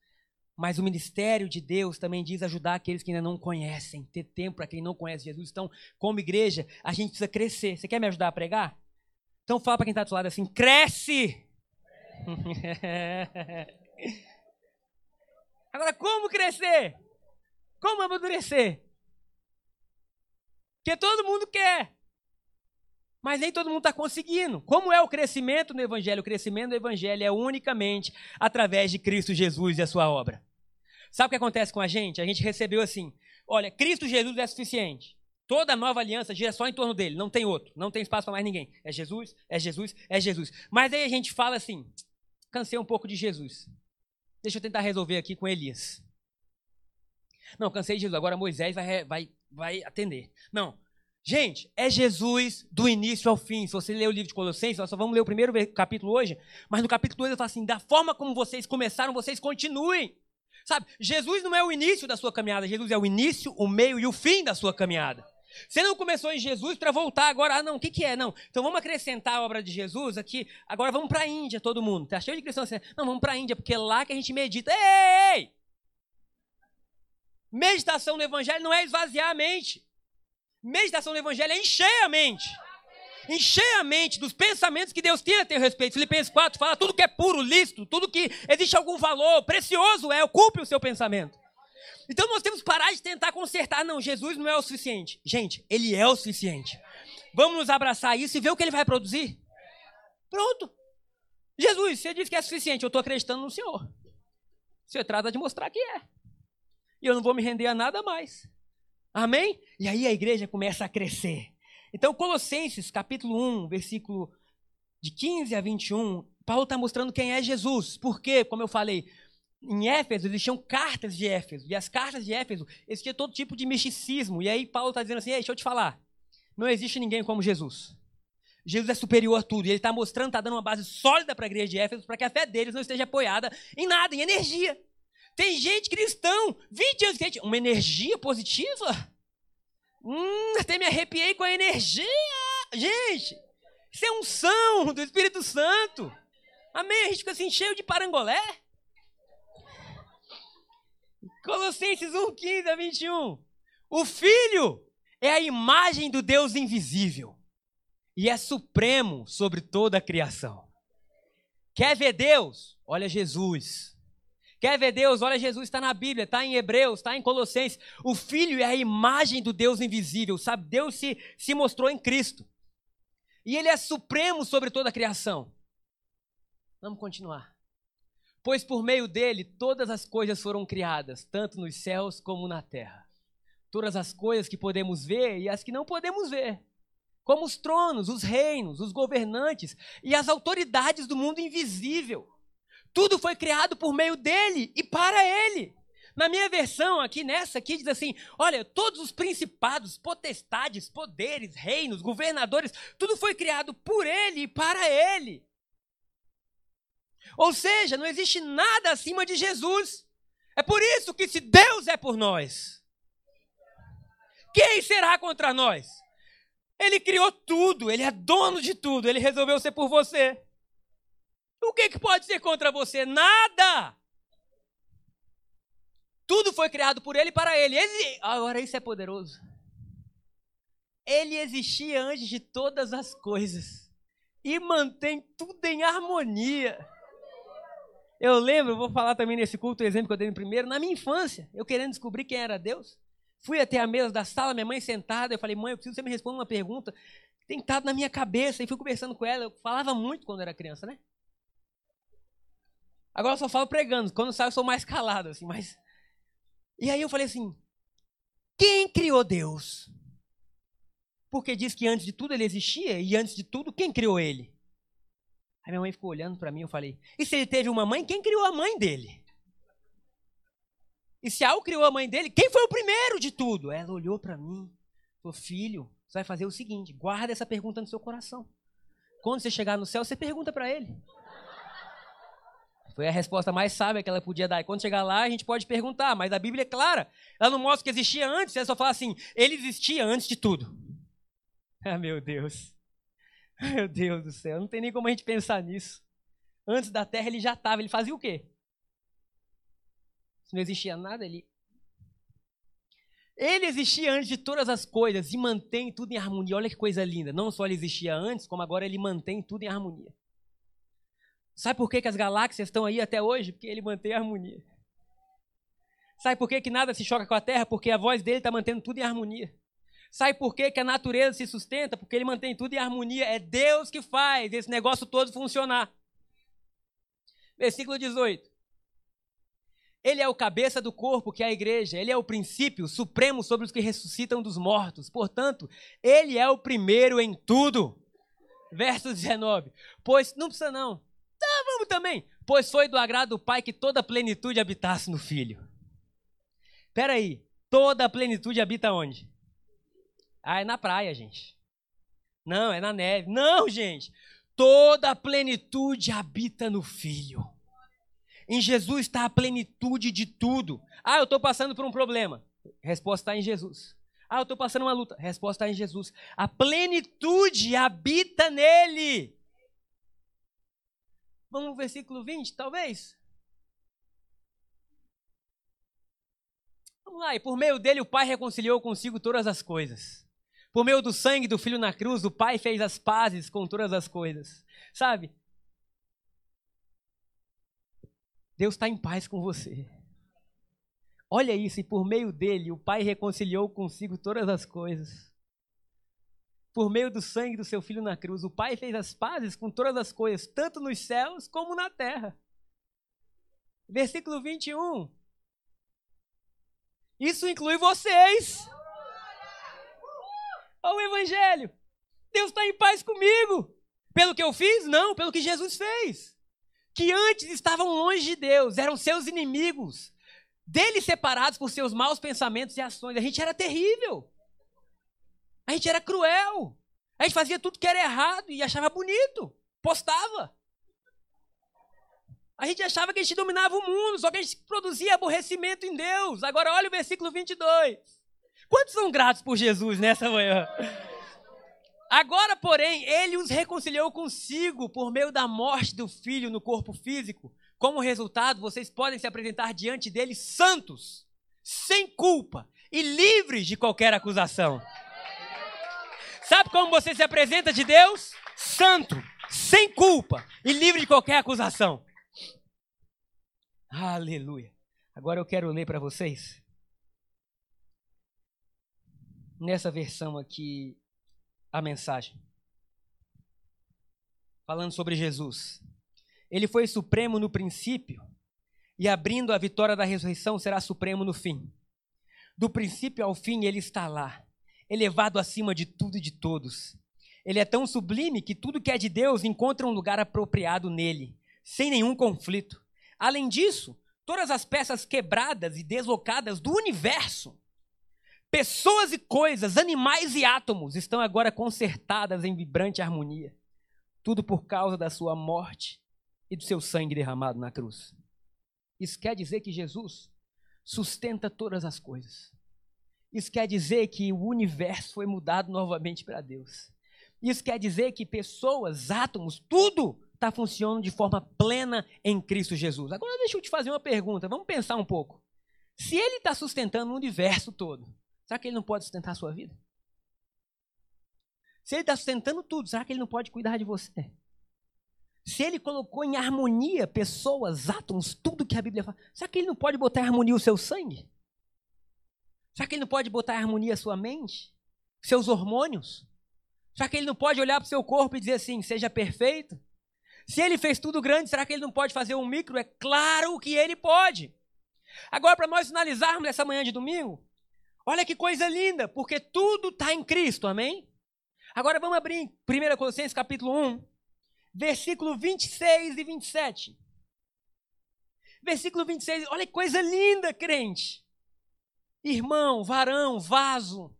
Mas o ministério de Deus também diz ajudar aqueles que ainda não conhecem, ter tempo para quem não conhece Jesus. Então, como igreja, a gente precisa crescer. Você quer me ajudar a pregar? Então fala para quem está do lado assim: cresce! Agora, como crescer? Como amadurecer? Porque todo mundo quer. Mas nem todo mundo está conseguindo. Como é o crescimento no Evangelho? O crescimento do Evangelho é unicamente através de Cristo Jesus e a sua obra. Sabe o que acontece com a gente? A gente recebeu assim: Olha, Cristo Jesus é suficiente. Toda nova aliança gira só em torno dele, não tem outro, não tem espaço para mais ninguém. É Jesus, é Jesus, é Jesus. Mas aí a gente fala assim: cansei um pouco de Jesus. Deixa eu tentar resolver aqui com Elias. Não, cansei de Jesus, agora Moisés vai, vai, vai atender. Não, gente, é Jesus do início ao fim. Se você ler o livro de Colossenses, nós só vamos ler o primeiro capítulo hoje, mas no capítulo 2 ele fala assim: da forma como vocês começaram, vocês continuem. Sabe, Jesus não é o início da sua caminhada, Jesus é o início, o meio e o fim da sua caminhada. Você não começou em Jesus para voltar agora. Ah, não, o que, que é? Não. Então vamos acrescentar a obra de Jesus aqui. Agora vamos para a Índia, todo mundo. Tá cheio de cristãos assim. Não, vamos para a Índia, porque é lá que a gente medita. Ei, ei! Meditação no Evangelho não é esvaziar a mente. Meditação no Evangelho é encher a mente. Encher a mente dos pensamentos que Deus tem a teu respeito. Filipenses 4 fala tudo que é puro, lícito, tudo que existe algum valor, precioso é, ocupe o seu pensamento. Então nós temos que parar de tentar consertar. Não, Jesus não é o suficiente. Gente, ele é o suficiente. Vamos nos abraçar isso e ver o que ele vai produzir. Pronto. Jesus, você disse que é suficiente. Eu estou acreditando no Senhor. Você trata de mostrar que é. E eu não vou me render a nada mais. Amém? E aí a igreja começa a crescer. Então, Colossenses, capítulo 1, versículo de 15 a 21, Paulo está mostrando quem é Jesus. Por quê? Como eu falei, em Éfeso existiam cartas de Éfeso. E as cartas de Éfeso existia todo tipo de misticismo. E aí Paulo está dizendo assim: Ei, deixa eu te falar. Não existe ninguém como Jesus. Jesus é superior a tudo. E ele está mostrando, está dando uma base sólida para a igreja de Éfeso, para que a fé deles não esteja apoiada em nada, em energia. Tem gente cristão, 20 anos crente, uma energia positiva? Hum, até me arrepiei com a energia. Gente, isso é unção do Espírito Santo. Amém? A gente fica assim cheio de parangolé. Colossenses 1, 15 a 21. O Filho é a imagem do Deus invisível e é supremo sobre toda a criação. Quer ver Deus? Olha Jesus. Quer ver Deus? Olha Jesus, está na Bíblia, está em Hebreus, está em Colossenses. O Filho é a imagem do Deus invisível, sabe? Deus se, se mostrou em Cristo. E Ele é supremo sobre toda a criação. Vamos continuar. Pois por meio dele todas as coisas foram criadas, tanto nos céus como na terra. Todas as coisas que podemos ver e as que não podemos ver. Como os tronos, os reinos, os governantes e as autoridades do mundo invisível. Tudo foi criado por meio dele e para ele. Na minha versão aqui, nessa aqui, diz assim: olha, todos os principados, potestades, poderes, reinos, governadores, tudo foi criado por ele e para ele. Ou seja, não existe nada acima de Jesus. É por isso que se Deus é por nós, quem será contra nós? Ele criou tudo, ele é dono de tudo, ele resolveu ser por você. O que, que pode ser contra você? Nada! Tudo foi criado por ele para ele. ele. Agora isso é poderoso. Ele existia antes de todas as coisas e mantém tudo em harmonia. Eu lembro, vou falar também nesse culto, o exemplo que eu dei no primeiro, na minha infância, eu querendo descobrir quem era Deus. Fui até a mesa da sala, minha mãe sentada, eu falei, mãe, eu preciso que você me responda uma pergunta. Estado na minha cabeça, e fui conversando com ela. Eu falava muito quando era criança, né? Agora eu só falo pregando, quando saio eu sou mais calado, assim, mas. E aí eu falei assim: quem criou Deus? Porque diz que antes de tudo ele existia, e antes de tudo, quem criou ele? Aí minha mãe ficou olhando para mim, eu falei: "E se ele teve uma mãe, quem criou a mãe dele?" E se algo criou a mãe dele, quem foi o primeiro de tudo? Ela olhou para mim, falou: "Filho, você vai fazer o seguinte, guarda essa pergunta no seu coração. Quando você chegar no céu, você pergunta para ele." Foi a resposta mais sábia que ela podia dar. E quando chegar lá, a gente pode perguntar, mas a Bíblia é clara. Ela não mostra que existia antes, ela só fala assim: ele existia antes de tudo. Ah, meu Deus. Meu Deus do céu, não tem nem como a gente pensar nisso. Antes da terra ele já estava, ele fazia o quê? Se não existia nada, ele. Ele existia antes de todas as coisas e mantém tudo em harmonia. Olha que coisa linda. Não só ele existia antes, como agora ele mantém tudo em harmonia. Sabe por que, que as galáxias estão aí até hoje? Porque ele mantém a harmonia. Sabe por que, que nada se choca com a Terra? Porque a voz dele está mantendo tudo em harmonia. Sabe por que, que a natureza se sustenta? Porque ele mantém tudo em harmonia. É Deus que faz esse negócio todo funcionar. Versículo 18. Ele é o cabeça do corpo, que é a igreja. Ele é o princípio supremo sobre os que ressuscitam dos mortos. Portanto, ele é o primeiro em tudo. Verso 19. Pois, não precisa não. Tá, vamos também. Pois foi do agrado do Pai que toda a plenitude habitasse no Filho. Espera aí. Toda a plenitude habita onde? Ah, é na praia, gente. Não, é na neve. Não, gente. Toda a plenitude habita no Filho. Em Jesus está a plenitude de tudo. Ah, eu estou passando por um problema. Resposta está em Jesus. Ah, eu estou passando uma luta. Resposta está em Jesus. A plenitude habita nele. Vamos no versículo 20, talvez? Vamos lá. E por meio dele o Pai reconciliou consigo todas as coisas. Por meio do sangue do Filho na cruz, o Pai fez as pazes com todas as coisas. Sabe? Deus está em paz com você. Olha isso, e por meio dele, o Pai reconciliou consigo todas as coisas. Por meio do sangue do seu filho na cruz, o Pai fez as pazes com todas as coisas, tanto nos céus como na terra. Versículo 21. Isso inclui vocês. Olha o Evangelho. Deus está em paz comigo. Pelo que eu fiz? Não, pelo que Jesus fez que antes estavam longe de Deus, eram seus inimigos, dele separados por seus maus pensamentos e ações. A gente era terrível. A gente era cruel. A gente fazia tudo que era errado e achava bonito. Postava. A gente achava que a gente dominava o mundo, só que a gente produzia aborrecimento em Deus. Agora olha o versículo 22. Quantos são gratos por Jesus nessa manhã? Agora, porém, ele os reconciliou consigo por meio da morte do filho no corpo físico. Como resultado, vocês podem se apresentar diante dele santos, sem culpa e livres de qualquer acusação. Sabe como você se apresenta de Deus? Santo, sem culpa e livre de qualquer acusação. Aleluia. Agora eu quero ler para vocês. Nessa versão aqui a mensagem. Falando sobre Jesus. Ele foi supremo no princípio e abrindo a vitória da ressurreição será supremo no fim. Do princípio ao fim ele está lá, elevado acima de tudo e de todos. Ele é tão sublime que tudo que é de Deus encontra um lugar apropriado nele, sem nenhum conflito. Além disso, todas as peças quebradas e deslocadas do universo Pessoas e coisas, animais e átomos estão agora consertadas em vibrante harmonia. Tudo por causa da sua morte e do seu sangue derramado na cruz. Isso quer dizer que Jesus sustenta todas as coisas. Isso quer dizer que o universo foi mudado novamente para Deus. Isso quer dizer que pessoas, átomos, tudo está funcionando de forma plena em Cristo Jesus. Agora deixa eu te fazer uma pergunta. Vamos pensar um pouco. Se Ele está sustentando o universo todo, Será que ele não pode sustentar a sua vida? Se ele está sustentando tudo, será que ele não pode cuidar de você? Se ele colocou em harmonia pessoas, átomos, tudo que a Bíblia fala, será que ele não pode botar em harmonia o seu sangue? Será que ele não pode botar em harmonia a sua mente? Seus hormônios? Será que ele não pode olhar para o seu corpo e dizer assim, seja perfeito? Se ele fez tudo grande, será que ele não pode fazer um micro? É claro que ele pode. Agora, para nós finalizarmos essa manhã de domingo, Olha que coisa linda, porque tudo está em Cristo, amém? Agora vamos abrir em 1 Colossenses capítulo 1, versículo 26 e 27. Versículo 26, olha que coisa linda, crente. Irmão, varão, vaso.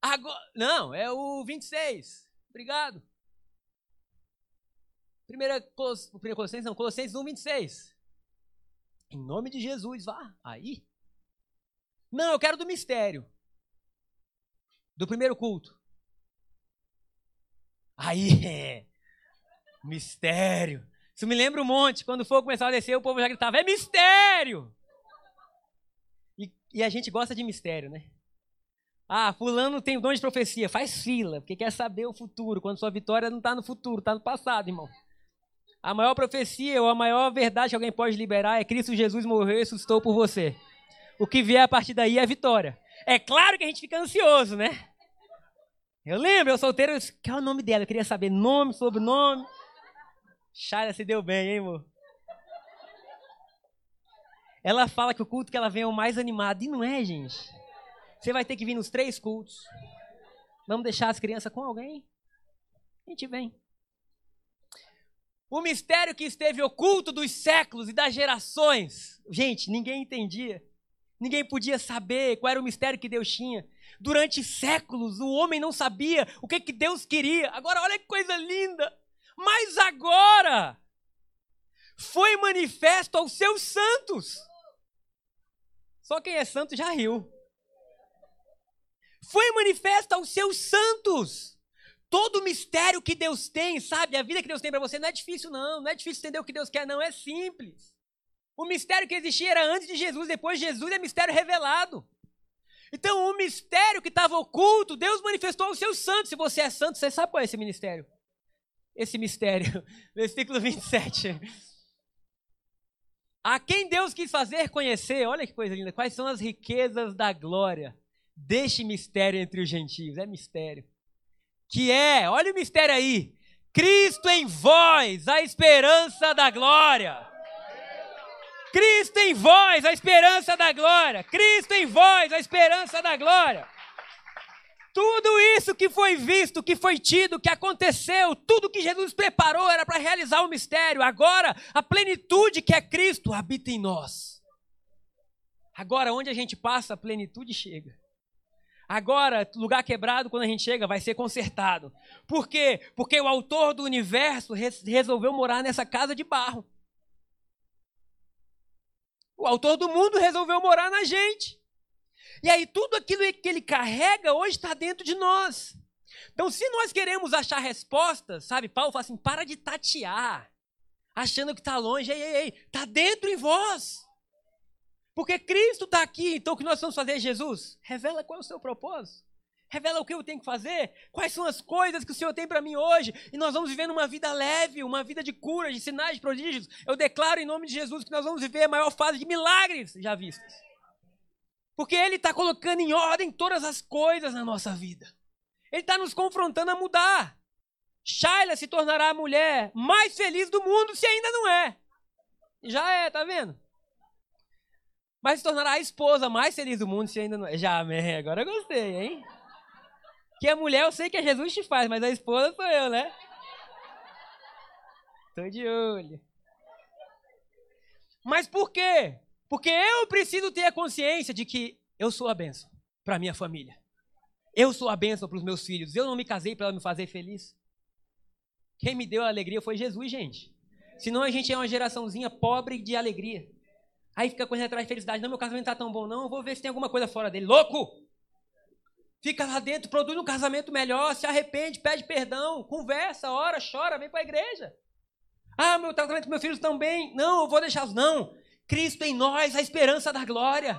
Agora, não, é o 26. Obrigado. 1 Colossenses, não, Colossenses 1, 26. Em nome de Jesus, vá. Aí. Não, eu quero do mistério. Do primeiro culto. Aí, é. Mistério. Isso me lembra um monte. Quando for começar a descer, o povo já gritava: é mistério! E, e a gente gosta de mistério, né? Ah, fulano tem o dom de profecia. Faz fila, porque quer saber o futuro. Quando sua vitória não está no futuro, está no passado, irmão. A maior profecia ou a maior verdade que alguém pode liberar é Cristo Jesus morreu e ressuscitou por você. O que vier a partir daí é vitória. É claro que a gente fica ansioso, né? Eu lembro, eu solteiro, eu disse, qual é o nome dela? Eu queria saber nome, sobrenome. Chara se deu bem, hein, amor? Ela fala que o culto que ela vem é o mais animado. E não é, gente. Você vai ter que vir nos três cultos. Vamos deixar as crianças com alguém? A gente vem. O mistério que esteve oculto dos séculos e das gerações. Gente, ninguém entendia. Ninguém podia saber qual era o mistério que Deus tinha. Durante séculos, o homem não sabia o que, que Deus queria. Agora, olha que coisa linda. Mas agora foi manifesto aos seus santos. Só quem é santo já riu. Foi manifesto aos seus santos. Todo o mistério que Deus tem, sabe? A vida que Deus tem para você não é difícil, não. Não é difícil entender o que Deus quer, não. É simples. O mistério que existia era antes de Jesus, depois de Jesus é mistério revelado. Então, o mistério que estava oculto, Deus manifestou aos seus santos. Se você é santo, você sabe qual é esse ministério? Esse mistério. Versículo 27. A quem Deus quis fazer conhecer, olha que coisa linda, quais são as riquezas da glória deste mistério entre os gentios. É mistério. Que é, olha o mistério aí. Cristo em vós, a esperança da glória. Cristo em vós, a esperança da glória. Cristo em vós, a esperança da glória. Tudo isso que foi visto, que foi tido, que aconteceu, tudo que Jesus preparou era para realizar o mistério. Agora, a plenitude que é Cristo habita em nós. Agora, onde a gente passa, a plenitude chega. Agora, lugar quebrado, quando a gente chega, vai ser consertado. Por quê? Porque o autor do universo resolveu morar nessa casa de barro. O autor do mundo resolveu morar na gente. E aí tudo aquilo que ele carrega hoje está dentro de nós. Então, se nós queremos achar respostas, sabe, Paulo fala assim: para de tatear, achando que está longe, ei, ei, ei, está dentro em vós. Porque Cristo está aqui, então o que nós vamos fazer, Jesus? Revela qual é o seu propósito. Revela o que eu tenho que fazer, quais são as coisas que o Senhor tem para mim hoje, e nós vamos viver uma vida leve, uma vida de cura, de sinais, de prodígios. Eu declaro em nome de Jesus que nós vamos viver a maior fase de milagres já vistos. Porque Ele está colocando em ordem todas as coisas na nossa vida. Ele está nos confrontando a mudar. Shaila se tornará a mulher mais feliz do mundo se ainda não é. Já é, tá vendo? Mas se tornará a esposa mais feliz do mundo se ainda não é. Já, amém. Agora eu gostei, hein? Que a mulher eu sei que é Jesus te faz, mas a esposa sou eu, né? Tô de olho. Mas por quê? Porque eu preciso ter a consciência de que eu sou a bênção para minha família. Eu sou a bênção para os meus filhos. Eu não me casei para me fazer feliz. Quem me deu a alegria foi Jesus, gente. Senão a gente é uma geraçãozinha pobre de alegria. Aí fica correndo atrás de felicidade. Não, meu casamento tá tão bom, não. Eu vou ver se tem alguma coisa fora dele. Louco! Fica lá dentro, produz um casamento melhor, se arrepende, pede perdão, conversa, ora, chora, vem para a igreja. Ah, meu casamento com meus filhos bem. Não, eu vou deixá-los. Não. Cristo em nós, a esperança da glória.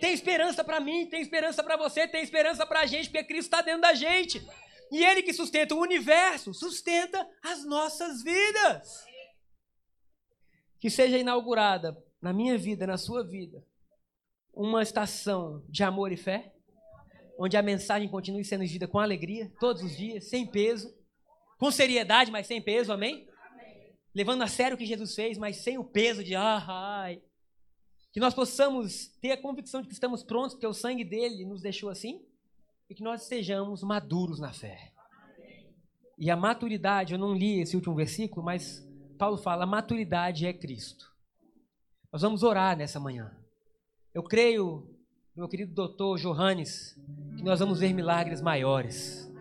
Tem esperança para mim, tem esperança para você, tem esperança para a gente, porque Cristo está dentro da gente. E Ele que sustenta o universo, sustenta as nossas vidas. Que seja inaugurada na minha vida, na sua vida, uma estação de amor e fé, onde a mensagem continue sendo vivida com alegria, todos os dias, sem peso, com seriedade, mas sem peso, amém? levando a sério o que Jesus fez, mas sem o peso de ah, ai. Que nós possamos ter a convicção de que estamos prontos, porque o sangue dele nos deixou assim, e que nós sejamos maduros na fé. E a maturidade, eu não li esse último versículo, mas Paulo fala: a maturidade é Cristo. Nós vamos orar nessa manhã. Eu creio, meu querido doutor Johannes, que nós vamos ver milagres maiores,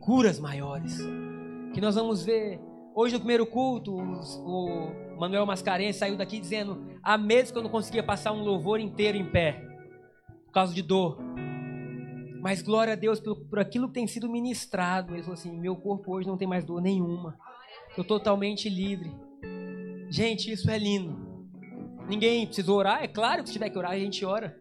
curas maiores, que nós vamos ver Hoje no primeiro culto, o Manuel Mascarenhas saiu daqui dizendo: há meses que eu não conseguia passar um louvor inteiro em pé, por causa de dor. Mas glória a Deus por, por aquilo que tem sido ministrado. Ele falou assim: meu corpo hoje não tem mais dor nenhuma. Estou totalmente livre. Gente, isso é lindo. Ninguém precisa orar, é claro que se tiver que orar, a gente ora.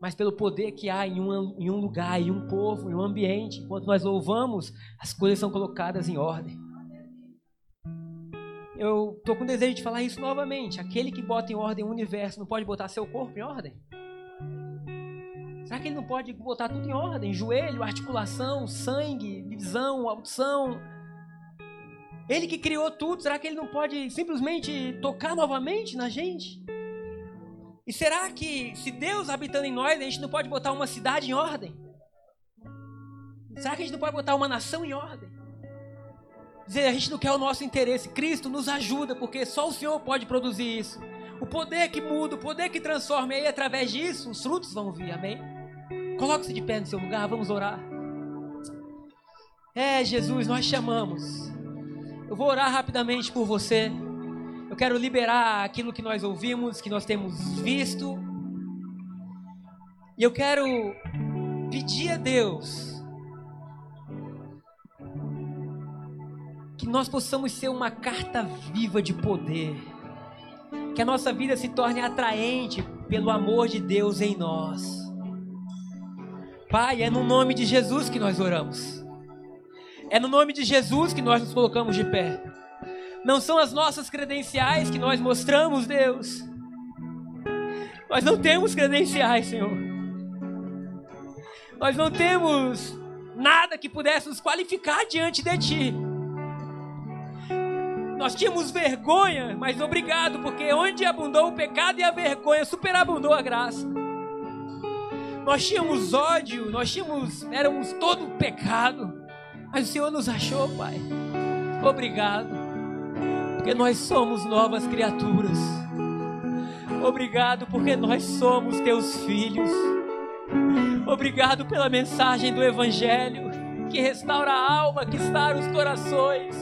Mas pelo poder que há em um, em um lugar, em um povo, em um ambiente, enquanto nós louvamos, as coisas são colocadas em ordem eu estou com desejo de falar isso novamente. Aquele que bota em ordem o universo não pode botar seu corpo em ordem? Será que ele não pode botar tudo em ordem? Joelho, articulação, sangue, visão, audição. Ele que criou tudo, será que ele não pode simplesmente tocar novamente na gente? E será que, se Deus habitando em nós, a gente não pode botar uma cidade em ordem? Será que a gente não pode botar uma nação em ordem? Dizer, a gente não quer o nosso interesse. Cristo nos ajuda, porque só o Senhor pode produzir isso. O poder que muda, o poder que transforma, e aí através disso os frutos vão vir, amém? Coloque-se de pé no seu lugar, vamos orar. É, Jesus, nós chamamos. Eu vou orar rapidamente por você. Quero liberar aquilo que nós ouvimos, que nós temos visto. E eu quero pedir a Deus que nós possamos ser uma carta viva de poder. Que a nossa vida se torne atraente pelo amor de Deus em nós. Pai, é no nome de Jesus que nós oramos. É no nome de Jesus que nós nos colocamos de pé. Não são as nossas credenciais que nós mostramos, Deus. Nós não temos credenciais, Senhor. Nós não temos nada que pudesse nos qualificar diante de Ti. Nós tínhamos vergonha, mas obrigado, porque onde abundou o pecado e a vergonha, superabundou a graça. Nós tínhamos ódio, nós tínhamos, éramos todo pecado, mas o Senhor nos achou, Pai. Obrigado porque nós somos novas criaturas. Obrigado, porque nós somos teus filhos. Obrigado pela mensagem do Evangelho que restaura a alma, que está os corações.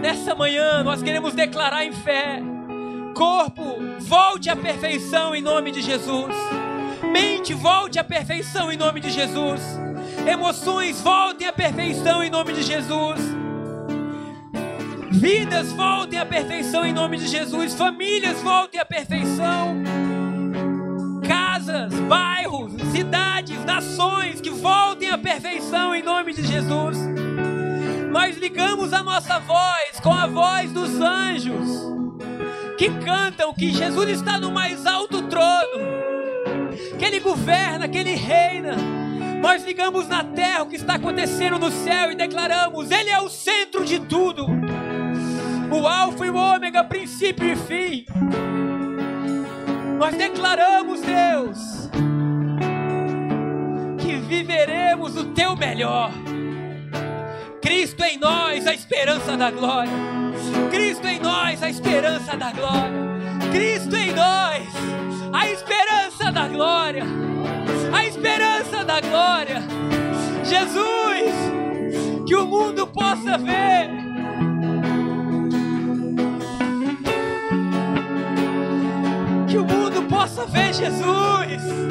Nessa manhã nós queremos declarar em fé: corpo, volte à perfeição em nome de Jesus. Mente, volte à perfeição em nome de Jesus. Emoções, voltem à perfeição em nome de Jesus. Vidas voltem à perfeição em nome de Jesus. Famílias voltem à perfeição. Casas, bairros, cidades, nações que voltem à perfeição em nome de Jesus. Nós ligamos a nossa voz com a voz dos anjos que cantam que Jesus está no mais alto trono, que Ele governa, que Ele reina. Nós ligamos na terra o que está acontecendo no céu e declaramos: Ele é o centro de tudo o Alfa e o Ômega, princípio e fim. Nós declaramos, Deus, que viveremos o teu melhor. Cristo em nós, a esperança da glória. Cristo em nós, a esperança da glória. Cristo em nós, a esperança da glória. A esperança da glória. Jesus, que o mundo possa ver possa ver Jesus.